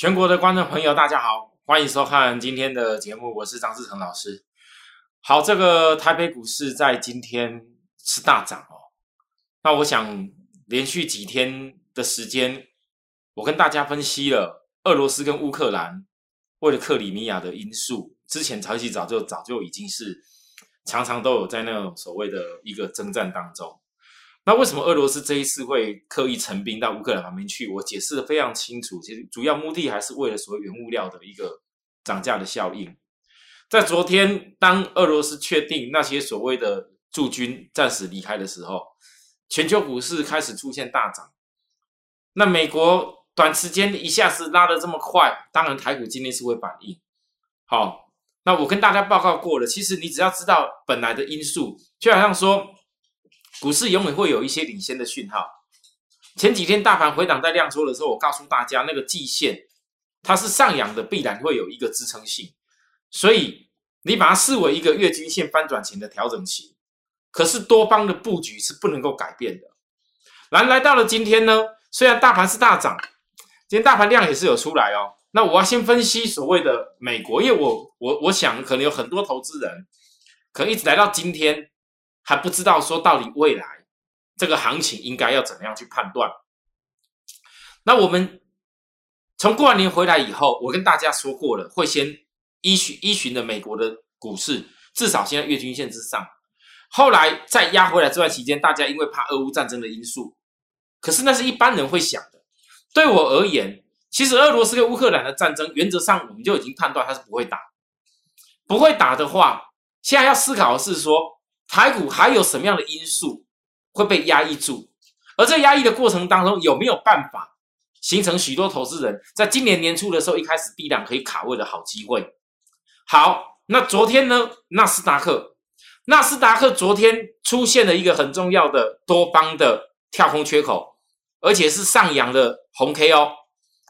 全国的观众朋友，大家好，欢迎收看今天的节目，我是张志成老师。好，这个台北股市在今天是大涨哦。那我想连续几天的时间，我跟大家分析了俄罗斯跟乌克兰为了克里米亚的因素，之前长期早就早就已经是常常都有在那种所谓的一个征战当中。那为什么俄罗斯这一次会刻意成兵到乌克兰旁边去？我解释的非常清楚，其实主要目的还是为了所谓原物料的一个涨价的效应。在昨天，当俄罗斯确定那些所谓的驻军暂时离开的时候，全球股市开始出现大涨。那美国短时间一下子拉的这么快，当然台股今天是会反应。好，那我跟大家报告过了，其实你只要知道本来的因素，就好像说。股市永远会有一些领先的讯号。前几天大盘回档在量缩的时候，我告诉大家，那个季线它是上扬的，必然会有一个支撑性，所以你把它视为一个月均线翻转前的调整期。可是多方的布局是不能够改变的。然来到了今天呢，虽然大盘是大涨，今天大盘量也是有出来哦。那我要先分析所谓的美国，因为我我我想可能有很多投资人可能一直来到今天。还不知道说到底未来这个行情应该要怎么样去判断？那我们从过完年回来以后，我跟大家说过了，会先依循依循的美国的股市，至少现在月均线之上。后来再压回来这段期间，大家因为怕俄乌战争的因素，可是那是一般人会想的。对我而言，其实俄罗斯跟乌克兰的战争，原则上我们就已经判断它是不会打。不会打的话，现在要思考的是说。台股还有什么样的因素会被压抑住？而在压抑的过程当中，有没有办法形成许多投资人在今年年初的时候一开始低档可以卡位的好机会？好，那昨天呢？纳斯达克，纳斯达克昨天出现了一个很重要的多方的跳空缺口，而且是上扬的红 K 哦。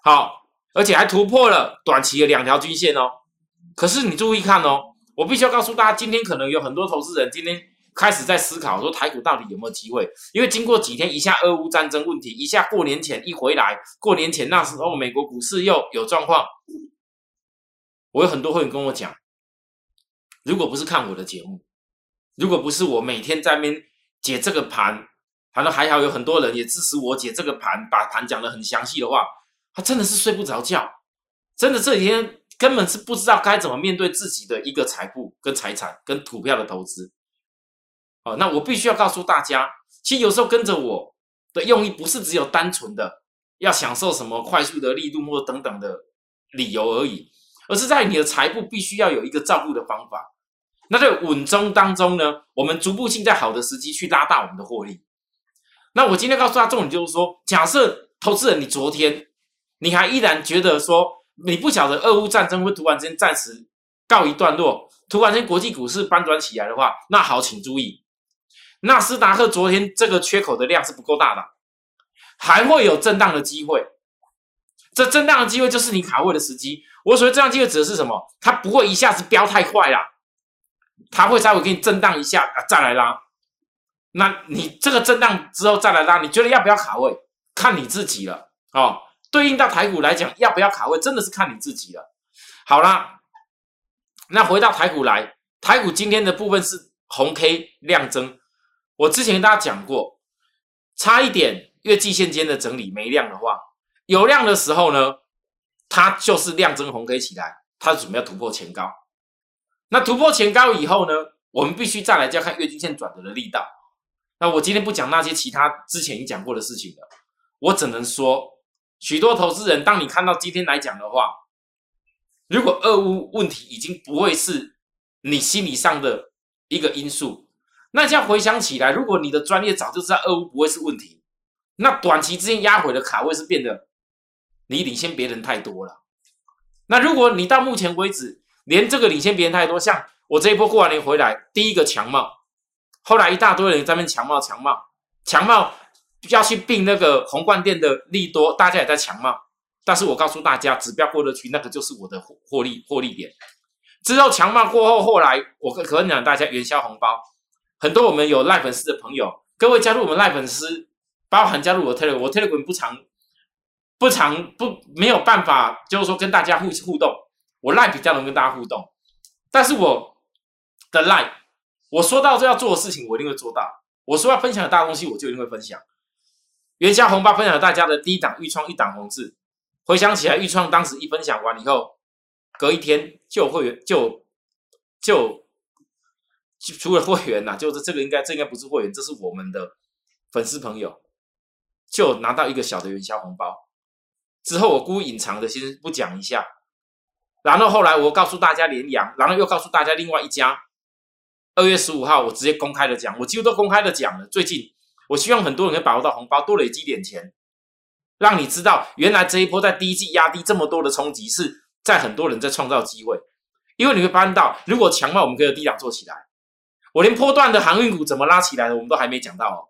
好，而且还突破了短期的两条均线哦。可是你注意看哦。我必须要告诉大家，今天可能有很多投资人今天开始在思考，说台股到底有没有机会？因为经过几天，一下俄乌战争问题，一下过年前一回来，过年前那时候美国股市又有状况。我有很多会员跟我讲，如果不是看我的节目，如果不是我每天在边解这个盘，反正还好有很多人也支持我解这个盘，把盘讲的很详细的话，他真的是睡不着觉，真的这几天。根本是不知道该怎么面对自己的一个财富、跟财产、跟股票的投资。哦，那我必须要告诉大家，其实有时候跟着我的用意不是只有单纯的要享受什么快速的力度或等等的理由而已，而是在你的财富必须要有一个照顾的方法。那在稳中当中呢，我们逐步性在好的时机去拉大我们的获利。那我今天告诉大家重点就是说，假设投资人你昨天你还依然觉得说。你不晓得俄乌战争会突然间暂时告一段落，突然间国际股市翻转起来的话，那好，请注意，纳斯达克昨天这个缺口的量是不够大的，还会有震荡的机会。这震荡的机会就是你卡位的时机。我所谓震荡机会指的是什么？它不会一下子飙太快啦，它会稍微给你震荡一下啊，再来拉。那你这个震荡之后再来拉，你觉得要不要卡位？看你自己了哦。对应到台股来讲，要不要卡位，真的是看你自己了。好啦，那回到台股来，台股今天的部分是红 K 量增。我之前跟大家讲过，差一点月季线间的整理没量的话，有量的时候呢，它就是量增红 K 起来，它准备要突破前高。那突破前高以后呢，我们必须再来就要看月均线转折的力道。那我今天不讲那些其他之前已讲过的事情了，我只能说。许多投资人，当你看到今天来讲的话，如果俄乌问题已经不会是你心理上的一个因素，那这样回想起来，如果你的专业早就知道俄乌不会是问题，那短期之间压回的卡位是变得你领先别人太多了。那如果你到目前为止连这个领先别人太多，像我这一波过完年回来，第一个强帽，后来一大堆人在那强帽强帽强帽。要去并那个红冠店的利多，大家也在抢嘛。但是我告诉大家，指标过得去，那个就是我的获获利获利点。之后强骂过后，后来我可可讲大家元宵红包，很多我们有赖粉丝的朋友，各位加入我们赖粉丝，包含加入我 Telegram，我 Telegram 不常不常不没有办法，就是说跟大家互互动。我赖比较能跟大家互动，但是我的赖，我说到这要做的事情，我一定会做到。我说要分享的大东西，我就一定会分享。元宵红包分享给大家的第一档预创一档红字，回想起来，预创当时一分享完以后，隔一天就会就就除了会员呐，就是这个应该这应该不是会员，这是我们的粉丝朋友，就拿到一个小的元宵红包。之后我故意隐藏的，先不讲一下。然后后来我告诉大家连阳，然后又告诉大家另外一家。二月十五号我直接公开的讲，我几乎都公开的讲了。最近我希望很多人可以把握到红包，多累积点钱，让你知道原来这一波在第一季压低这么多的冲击，是在很多人在创造机会。因为你会发现到，如果强化我们可以低档做起来，我连波段的航运股怎么拉起来的，我们都还没讲到哦。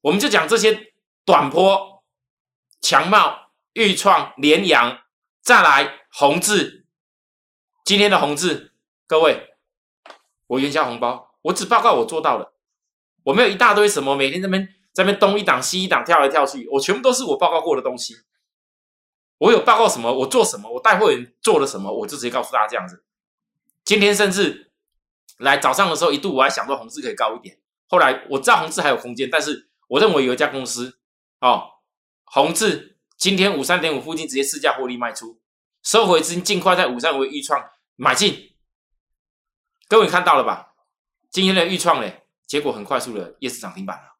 我们就讲这些短波强贸。豫创、联阳，再来宏志，今天的宏志，各位，我元宵红包，我只报告我做到了，我没有一大堆什么，每天这边这边东一档西一档跳来跳去，我全部都是我报告过的东西。我有报告什么，我做什么，我带会员做了什么，我就直接告诉大家这样子。今天甚至来早上的时候，一度我还想说宏志可以高一点，后来我知道宏志还有空间，但是我认为有一家公司，哦，宏志。今天五三点五附近直接市价获利卖出，收回资金，尽快在五三五预创买进。各位看到了吧？今天的预创嘞，结果很快速的夜市涨停板了。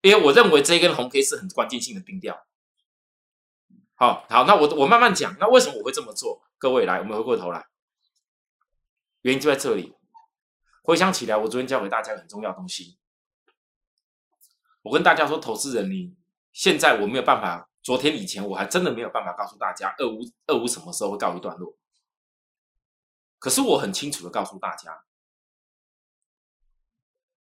因为我认为这一根红 K 是很关键性的定调。好好，那我我慢慢讲。那为什么我会这么做？各位来，我们回过头来，原因就在这里。回想起来，我昨天教给大家很重要东西。我跟大家说，投资人你。现在我没有办法，昨天以前我还真的没有办法告诉大家，二五二五什么时候会告一段落。可是我很清楚的告诉大家，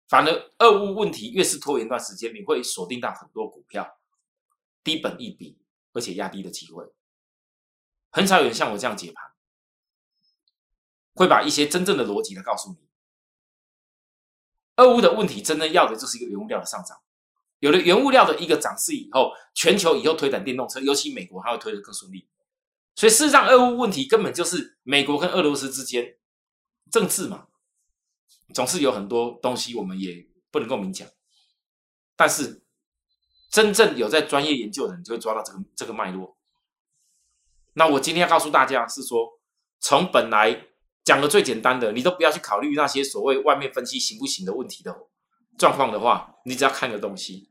反而二五问题越是拖延一段时间，你会锁定到很多股票低本一笔而且压低的机会。很少有人像我这样解盘，会把一些真正的逻辑来告诉你。二五的问题真正要的就是一个原物料的上涨。有了原物料的一个涨势以后，全球以后推展电动车，尤其美国还会推得更顺利。所以事实上，俄乌问题根本就是美国跟俄罗斯之间政治嘛，总是有很多东西我们也不能够明讲。但是真正有在专业研究的人就会抓到这个这个脉络。那我今天要告诉大家是说，从本来讲的最简单的，你都不要去考虑那些所谓外面分析行不行的问题的状况的话，你只要看个东西。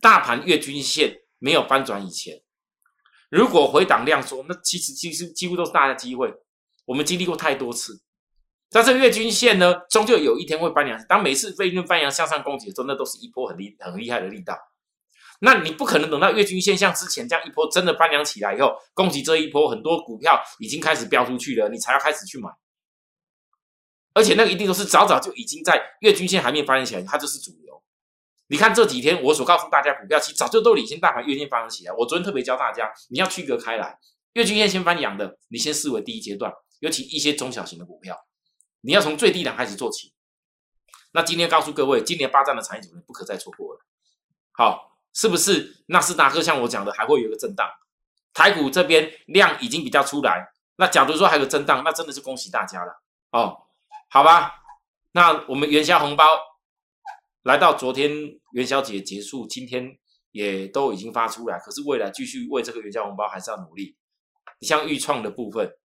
大盘月均线没有翻转以前，如果回档量缩，那其实其实几乎都是大的机会。我们经历过太多次，但是月均线呢，终究有一天会翻阳。当每次飞鹰翻阳向上攻击的时候，那都是一波很厉很厉害的力道。那你不可能等到月均线像之前这样一波真的翻扬起来以后，攻击这一波很多股票已经开始飙出去了，你才要开始去买。而且那个一定都是早早就已经在月均线还没翻扬起来，它就是主流。你看这几天我所告诉大家，股票其实早就都领先大盘月线翻扬起来。我昨天特别教大家，你要区隔开来，月均线先翻阳的，你先视为第一阶段，尤其一些中小型的股票，你要从最低档开始做起。那今天告诉各位，今年霸占的产业组不可再错过了。好，是不是纳斯达克像我讲的还会有一个震荡？台股这边量已经比较出来，那假如说还有震荡，那真的是恭喜大家了哦。好吧，那我们元宵红包。来到昨天元宵节结束，今天也都已经发出来。可是未来继续为这个元宵红包还是要努力。你像预创的部分，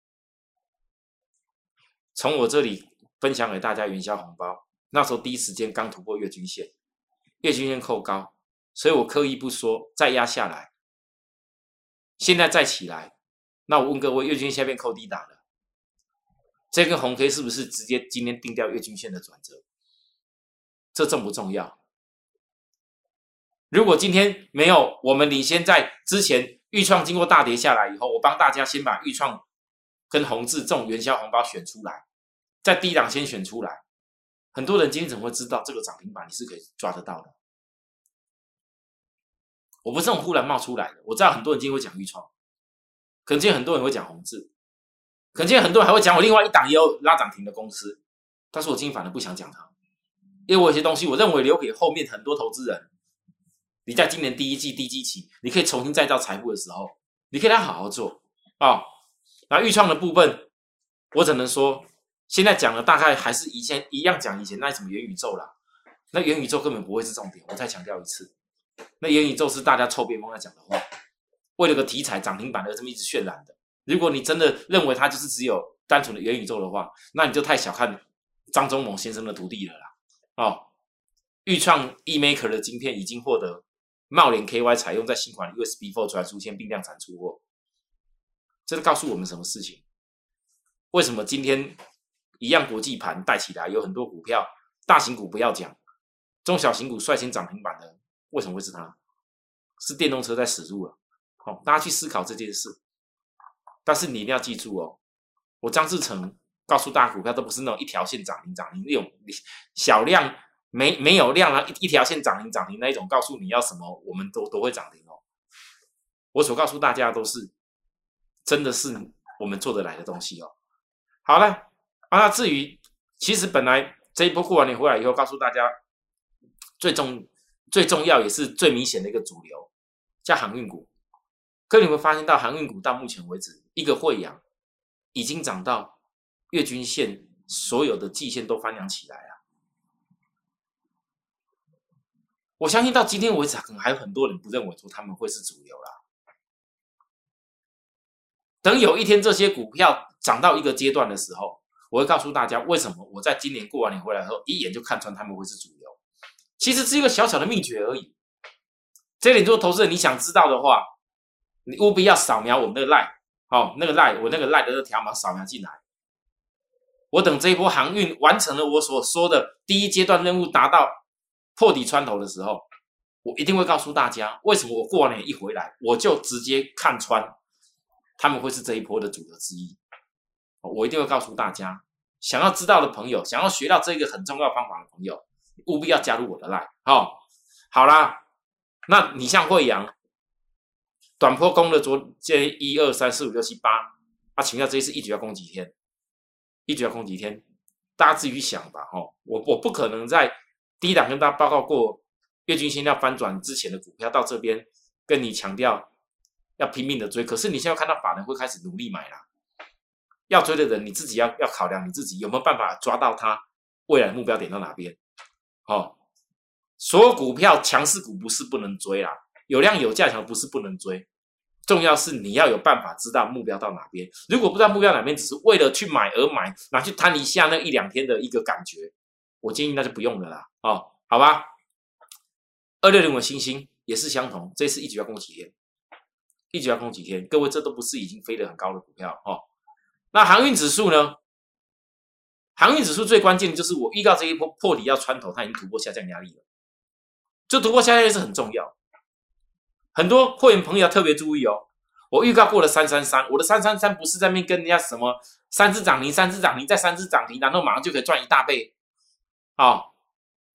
从我这里分享给大家元宵红包，那时候第一时间刚突破月均线，月均线扣高，所以我刻意不说，再压下来，现在再起来，那我问各位，月均线下面扣低打了，这根红 K 是不是直接今天定掉月均线的转折？这重不重要？如果今天没有我们领先在之前，豫创经过大跌下来以后，我帮大家先把豫创跟红字这种元宵红包选出来，在低档先选出来，很多人今天怎么会知道这个涨停板你是可以抓得到的？我不是这种忽然冒出来的，我知道很多人今天会讲豫创，可能今天很多人会讲红字，可能今天很多人还会讲我另外一档也有拉涨停的公司，但是我今天反而不想讲它。因为我有些东西，我认为留给后面很多投资人，你在今年第一季低基期，你可以重新再造财富的时候，你可以来好好做啊。那预创的部分，我只能说，现在讲的大概还是以前一样讲以前那什么元宇宙啦。那元宇宙根本不会是重点，我再强调一次，那元宇宙是大家臭边风在讲的话，为了个题材涨停板而这么一直渲染的。如果你真的认为它就是只有单纯的元宇宙的话，那你就太小看张忠谋先生的徒弟了啦。哦，预创 eMaker 的晶片已经获得。茂联 KY 采用在新款 USB4 传输线并量产出货，这是告诉我们什么事情？为什么今天一样国际盘带起来，有很多股票，大型股不要讲，中小型股率先涨停板的，为什么会是它？是电动车在驶入了。好，大家去思考这件事。但是你一定要记住哦，我张志成告诉大家，股票都不是那种一条线涨停涨停那种小量。没没有量啊，一一条线涨停涨停那一种，告诉你要什么，我们都都会涨停哦。我所告诉大家都是，真的是我们做得来的东西哦。好了，啊，那至于其实本来这一波过完年回来以后，告诉大家最重最重要也是最明显的一个主流，叫航运股。可你会发现到航运股到目前为止，一个汇阳已经涨到月均线，所有的季线都翻扬起来啊。我相信到今天为止，可能还有很多人不认为说他们会是主流啦。等有一天这些股票涨到一个阶段的时候，我会告诉大家为什么我在今年过完年回来后一眼就看穿他们会是主流。其实是一个小小的秘诀而已。这里做投资人，你想知道的话，你务必要扫描我们的 line，好，那个 line 我那个 line 的条码扫描进来。我等这一波航运完成了我所说的第一阶段任务，达到。破底穿头的时候，我一定会告诉大家，为什么我过完年一回来，我就直接看穿他们会是这一波的主流之一。我一定会告诉大家，想要知道的朋友，想要学到这个很重要方法的朋友，务必要加入我的 line。好，好啦，那你像惠阳短坡攻的昨这一二三四五六七八，啊，请教这一次一局要攻几天？一局要攻几天？大家自己去想吧。哈，我我不可能在。第一档跟大家报告过，月均线要翻转之前的股票到这边，跟你强调要拼命的追。可是你现在看到法人会开始努力买了，要追的人你自己要要考量你自己有没有办法抓到它未来目标点到哪边。哦，所有股票强势股不是不能追啦，有量有价强不是不能追，重要是你要有办法知道目标到哪边。如果不知道目标哪边，只是为了去买而买，拿去贪一下那一两天的一个感觉。我建议那就不用了啦，哦，好吧。二六零的星星也是相同，这次一局要攻几天？一局要攻几天？各位，这都不是已经飞得很高的股票哦。那航运指数呢？航运指数最关键的就是我预告这一波破底要穿头，它已经突破下降压力了。这突破下降压力是很重要，很多会员朋友要特别注意哦。我预告过了三三三，我的三三三不是在面跟人家什么三只涨停、三只涨停、再三只涨停，然后马上就可以赚一大倍。好，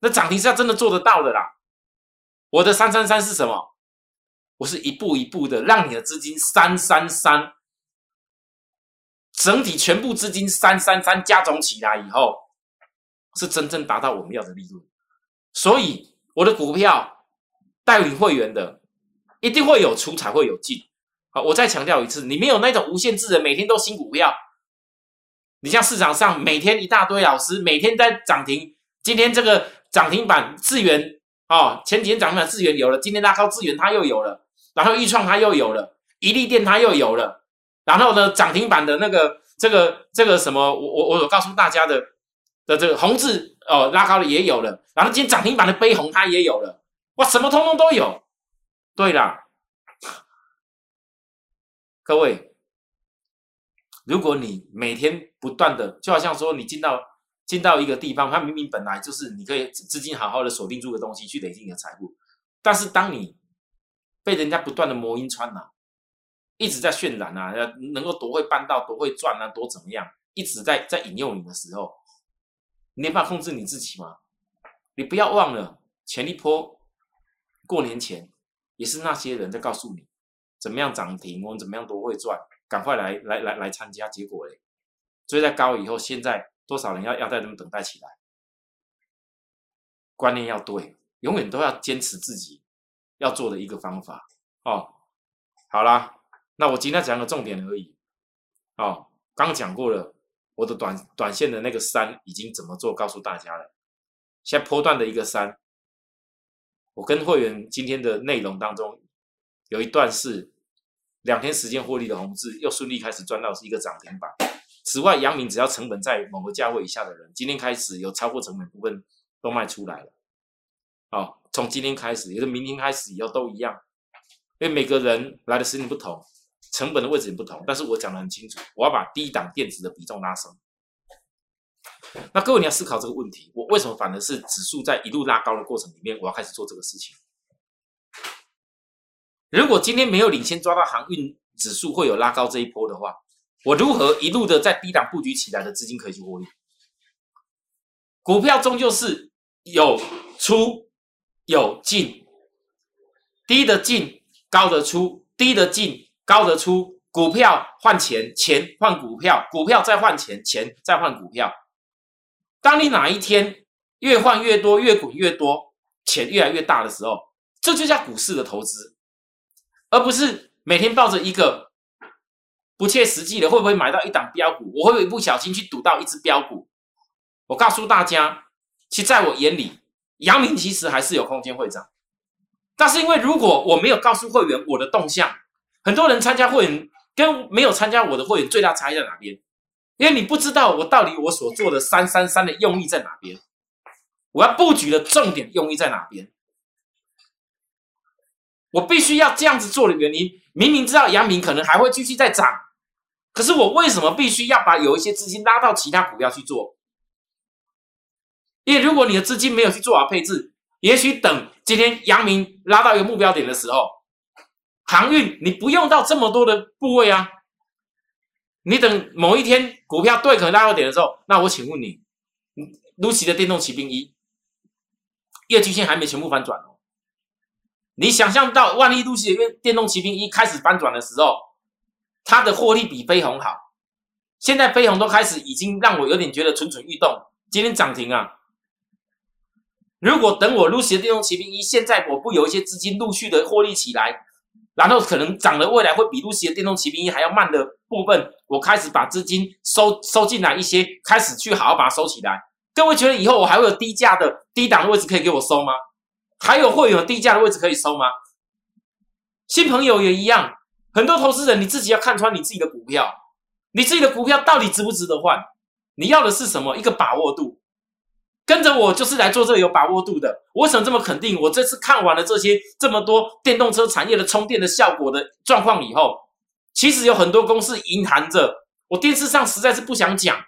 那涨停是要真的做得到的啦。我的三三三是什么？我是一步一步的让你的资金三三三，整体全部资金三三三加总起来以后，是真正达到我们要的利润。所以我的股票带领会员的，一定会有出才会有进。好，我再强调一次，你没有那种无限制的每天都新股票。你像市场上每天一大堆老师每天在涨停。今天这个涨停板智源哦，前几天涨停板智源有了，今天拉高智源它又有了，然后预创它又有了，一利电它又有了，然后呢涨停板的那个这个这个什么，我我我有告诉大家的的这个红字哦拉高的也有了，然后今天涨停板的杯红它也有了，哇，什么通通都有。对啦，各位，如果你每天不断的，就好像说你进到。进到一个地方，它明明本来就是你可以资金好好的锁定住的东西，去累积你的财富。但是当你被人家不断的魔音穿呐，一直在渲染啊，能够多会办到，多会赚啊，多怎么样，一直在在引诱你的时候，你没办法控制你自己吗？你不要忘了，前一波过年前也是那些人在告诉你怎么样涨停，我们怎么样都会赚，赶快来来来来参加。结果嘞，追在高以后，现在。多少人要要在这么等待起来？观念要对，永远都要坚持自己要做的一个方法哦。好啦，那我今天讲个重点而已哦。刚讲过了，我的短短线的那个三已经怎么做，告诉大家了。现在波段的一个三，我跟会员今天的内容当中有一段是两天时间获利的红字，又顺利开始赚到是一个涨停板。此外，阳明只要成本在某个价位以下的人，今天开始有超过成本部分都卖出来了。好，从今天开始，也是明天开始以后都一样，因为每个人来的时间不同。成本的位置也不同，但是我讲的很清楚，我要把低档电子的比重拉升。那各位你要思考这个问题，我为什么反而是指数在一路拉高的过程里面，我要开始做这个事情？如果今天没有领先抓到航运指数会有拉高这一波的话，我如何一路的在低档布局起来的资金可以去获利？股票终究是有出有进，低的进，高的出，低的进。高的出股票换钱，钱换股票，股票再换钱，钱再换股票。当你哪一天越换越多，越滚越多，钱越来越大的时候，这就叫股市的投资，而不是每天抱着一个不切实际的会不会买到一档标股，我会不会不小心去赌到一只标股。我告诉大家，其实在我眼里，阳明其实还是有空间会涨，但是因为如果我没有告诉会员我的动向。很多人参加会员跟没有参加我的会员最大差异在哪边？因为你不知道我到底我所做的三三三的用意在哪边，我要布局的重点用意在哪边？我必须要这样子做的原因，明明知道阳明可能还会继续再涨，可是我为什么必须要把有一些资金拉到其他股票去做？因为如果你的资金没有去做好配置，也许等今天阳明拉到一个目标点的时候。航运，你不用到这么多的部位啊！你等某一天股票对可能拉到点的时候，那我请问你，Lucy 的电动骑兵一月均线还没全部翻转哦。你想象不到万一 Lucy 的电动骑兵一开始翻转的时候，它的获利比飞鸿好。现在飞鸿都开始已经让我有点觉得蠢蠢欲动，今天涨停啊！如果等我 Lucy 的电动骑兵一现在我不有一些资金陆续的获利起来。然后可能涨的未来会比露西的电动骑兵一还要慢的部分，我开始把资金收收进来一些，开始去好好把它收起来。各位觉得以后我还会有低价的低档的位置可以给我收吗？还有会有低价的位置可以收吗？新朋友也一样，很多投资人你自己要看穿你自己的股票，你自己的股票到底值不值得换？你要的是什么？一个把握度。跟着我就是来做这个有把握度的。我为什么这么肯定？我这次看完了这些这么多电动车产业的充电的效果的状况以后，其实有很多公司隐含着。我电视上实在是不想讲，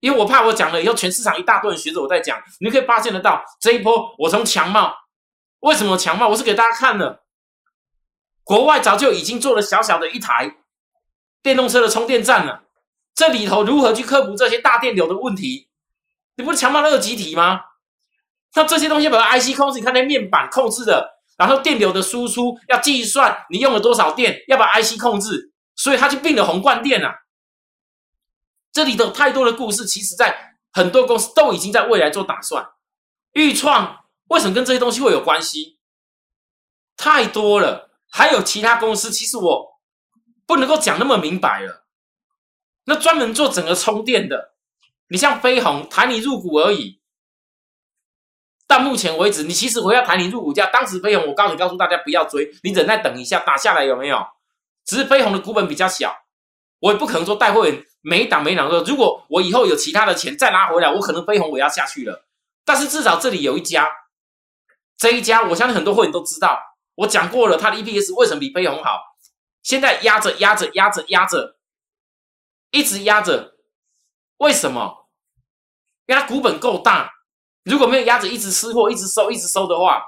因为我怕我讲了以后，全市场一大堆人学着我在讲。你可以发现得到，这一波我从强茂，为什么强茂？我是给大家看的，国外早就已经做了小小的一台电动车的充电站了。这里头如何去克服这些大电流的问题？你不是强化那个集体吗？那这些东西把它 IC 控制，你看那面板控制的，然后电流的输出要计算你用了多少电，要把 IC 控制，所以它就并了宏冠电啊。这里头太多的故事，其实在很多公司都已经在未来做打算。预创为什么跟这些东西会有关系？太多了，还有其他公司，其实我不能够讲那么明白了。那专门做整个充电的。你像飞鸿抬你入股而已，到目前为止，你其实我要谈你入股价。当时飞鸿我告诉你告诉大家不要追，你忍耐等一下打下来有没有？只是飞鸿的股本比较小，我也不可能说带会员每档每档说，如果我以后有其他的钱再拿回来，我可能飞鸿我要下去了。但是至少这里有一家，这一家我相信很多会员都知道，我讲过了，它的 EPS 为什么比飞鸿好？现在压着压着压着压着，一直压着，为什么？因为它股本够大，如果没有鸭子一直吃货、一直收、一直收的话，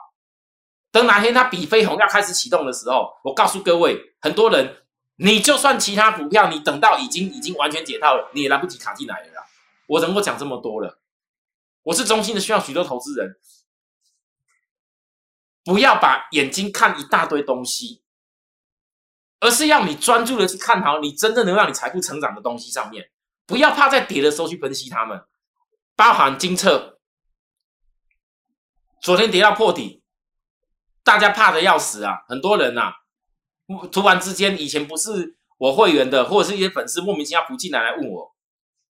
等哪天它比飞鸿要开始启动的时候，我告诉各位，很多人，你就算其他股票，你等到已经已经完全解套了，你也来不及卡进来了。我能够讲这么多了，我是衷心的希望许多投资人不要把眼睛看一大堆东西，而是要你专注的去看好你真正能让你财富成长的东西上面，不要怕在跌的时候去分析它们。包含金策，昨天跌到破底，大家怕的要死啊！很多人呐，突然之间，以前不是我会员的，或者是一些粉丝莫名其妙补进来来问我。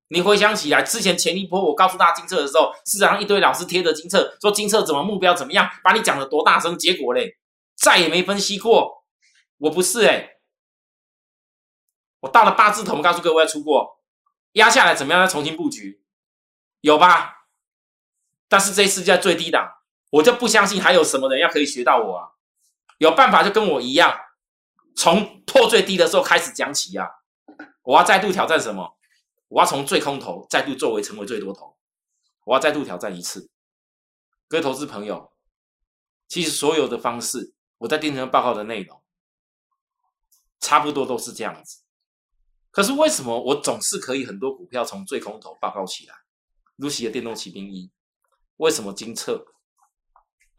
你回想起来，之前前一波我告诉大家金策的时候，市场上一堆老师贴着金策，说金策怎么目标怎么样，把你讲的多大声，结果嘞，再也没分析过。我不是哎，我到了八字头，告诉各位要出过，压下来怎么样？再重新布局，有吧？但是这一次在最低档。我就不相信还有什么人要可以学到我啊！有办法就跟我一样，从破最低的时候开始讲起啊！我要再度挑战什么？我要从最空头再度作为成为最多头，我要再度挑战一次。各位投资朋友，其实所有的方式，我在电视报告的内容，差不多都是这样子。可是为什么我总是可以很多股票从最空头报告起来？Lucy 的电动骑兵一，为什么金策？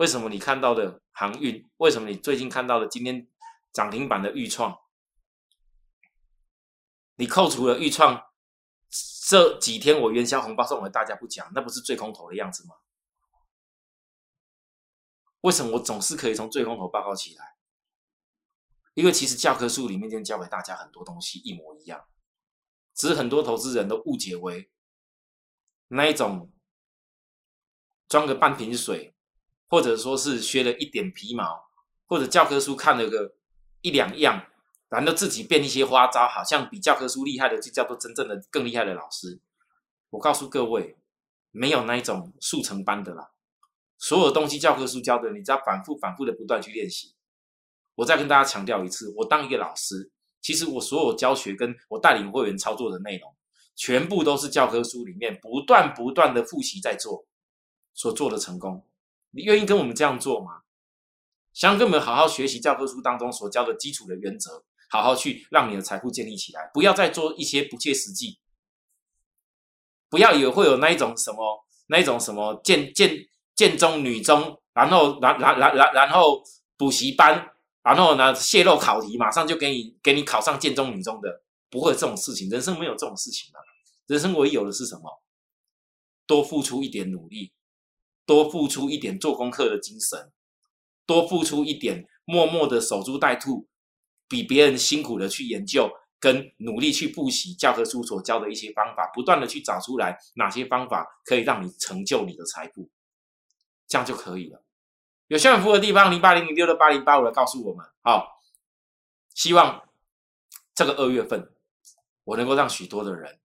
为什么你看到的航运？为什么你最近看到的今天涨停板的预创？你扣除了预创这几天我元宵红包送给大家不讲，那不是最空头的样子吗？为什么我总是可以从最空头报告起来？因为其实教科书里面就教给大家很多东西一模一样，只是很多投资人都误解为那一种装个半瓶水。或者说是学了一点皮毛，或者教科书看了个一两样，然后自己变一些花招，好像比教科书厉害的就叫做真正的更厉害的老师。我告诉各位，没有那一种速成班的啦。所有东西教科书教的，你只要反复反复的不断去练习。我再跟大家强调一次，我当一个老师，其实我所有教学跟我带领会员操作的内容，全部都是教科书里面不断不断的复习在做所做的成功。你愿意跟我们这样做吗？想跟我们好好学习教科书当中所教的基础的原则，好好去让你的财富建立起来，不要再做一些不切实际，不要以为会有那一种什么那一种什么建建建中女中，然后然然然然然后补习班，然后呢泄露考题，马上就给你给你考上建中女中的，不会有这种事情，人生没有这种事情的，人生唯一有的是什么？多付出一点努力。多付出一点做功课的精神，多付出一点默默的守株待兔，比别人辛苦的去研究跟努力去复习教科书所教的一些方法，不断的去找出来哪些方法可以让你成就你的财富，这样就可以了。有需要服务的地方，零八零零六六八零八五来告诉我们。好，希望这个二月份我能够让许多的人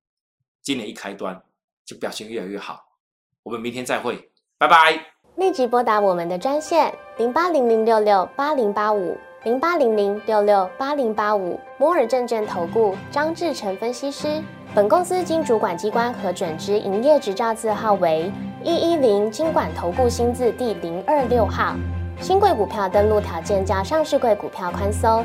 今年一开端就表现越来越好。我们明天再会。拜拜！立即拨打我们的专线零八零零六六八零八五零八零零六六八零八五摩尔证券投顾张志成分析师。本公司经主管机关核准之营业执照字号为一一零金管投顾新字第零二六号。新贵股票登录条件较上市贵股票宽松，